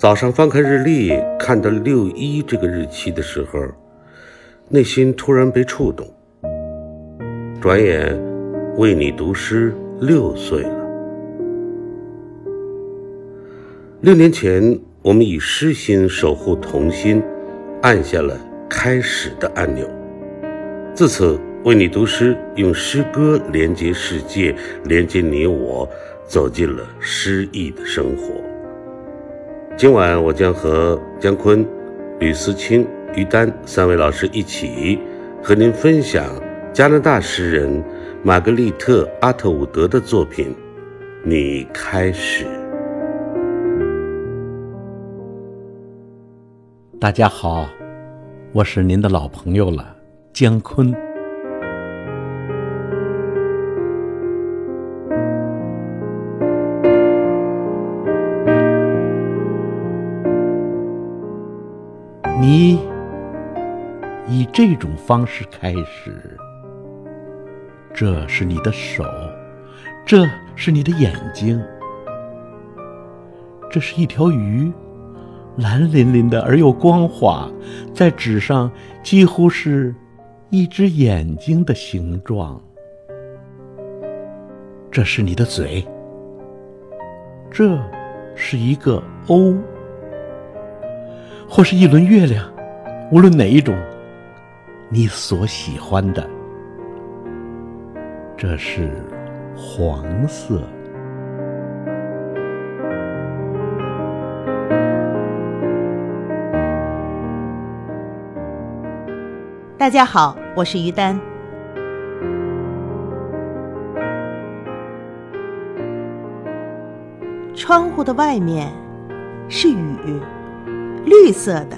早上翻开日历，看到六一这个日期的时候，内心突然被触动。转眼，为你读诗六岁了。六年前，我们以诗心守护童心，按下了开始的按钮。自此，为你读诗用诗歌连接世界，连接你我。走进了诗意的生活。今晚我将和姜昆、吕思清、于丹三位老师一起，和您分享加拿大诗人玛格丽特·阿特伍德的作品《你开始》。大家好，我是您的老朋友了，姜昆。你以这种方式开始，这是你的手，这是你的眼睛，这是一条鱼，蓝淋淋的而又光滑，在纸上几乎是一只眼睛的形状。这是你的嘴，这是一个 O。或是一轮月亮，无论哪一种，你所喜欢的，这是黄色。大家好，我是于丹。窗户的外面是雨。绿色的，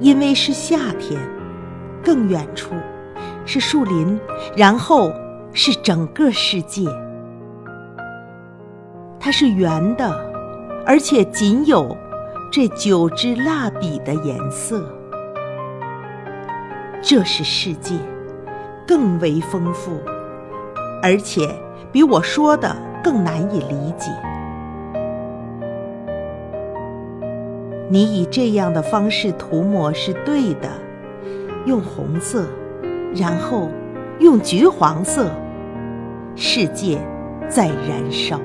因为是夏天。更远处是树林，然后是整个世界。它是圆的，而且仅有这九支蜡笔的颜色。这是世界，更为丰富，而且比我说的更难以理解。你以这样的方式涂抹是对的，用红色，然后用橘黄色，世界在燃烧。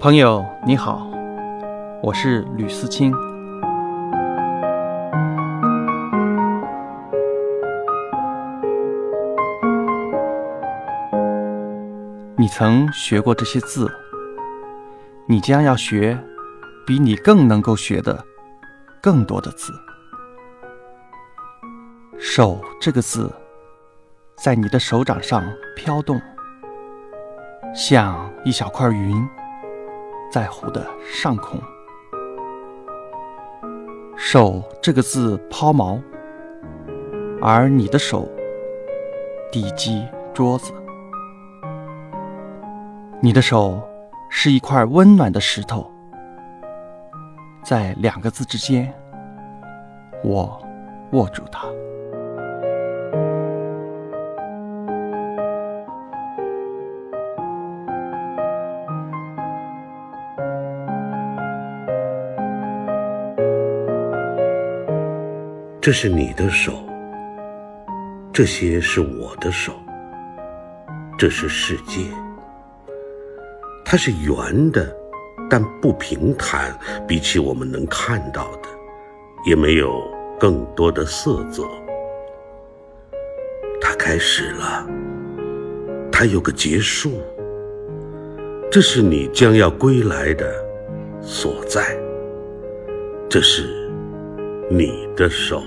朋友你好，我是吕思清。你曾学过这些字，你将要学比你更能够学的更多的字。手这个字，在你的手掌上飘动，像一小块云。在湖的上空，手这个字抛锚，而你的手抵击桌子，你的手是一块温暖的石头，在两个字之间，我握住它。这是你的手，这些是我的手，这是世界。它是圆的，但不平坦，比起我们能看到的，也没有更多的色泽。它开始了，它有个结束。这是你将要归来的所在。这是你的手。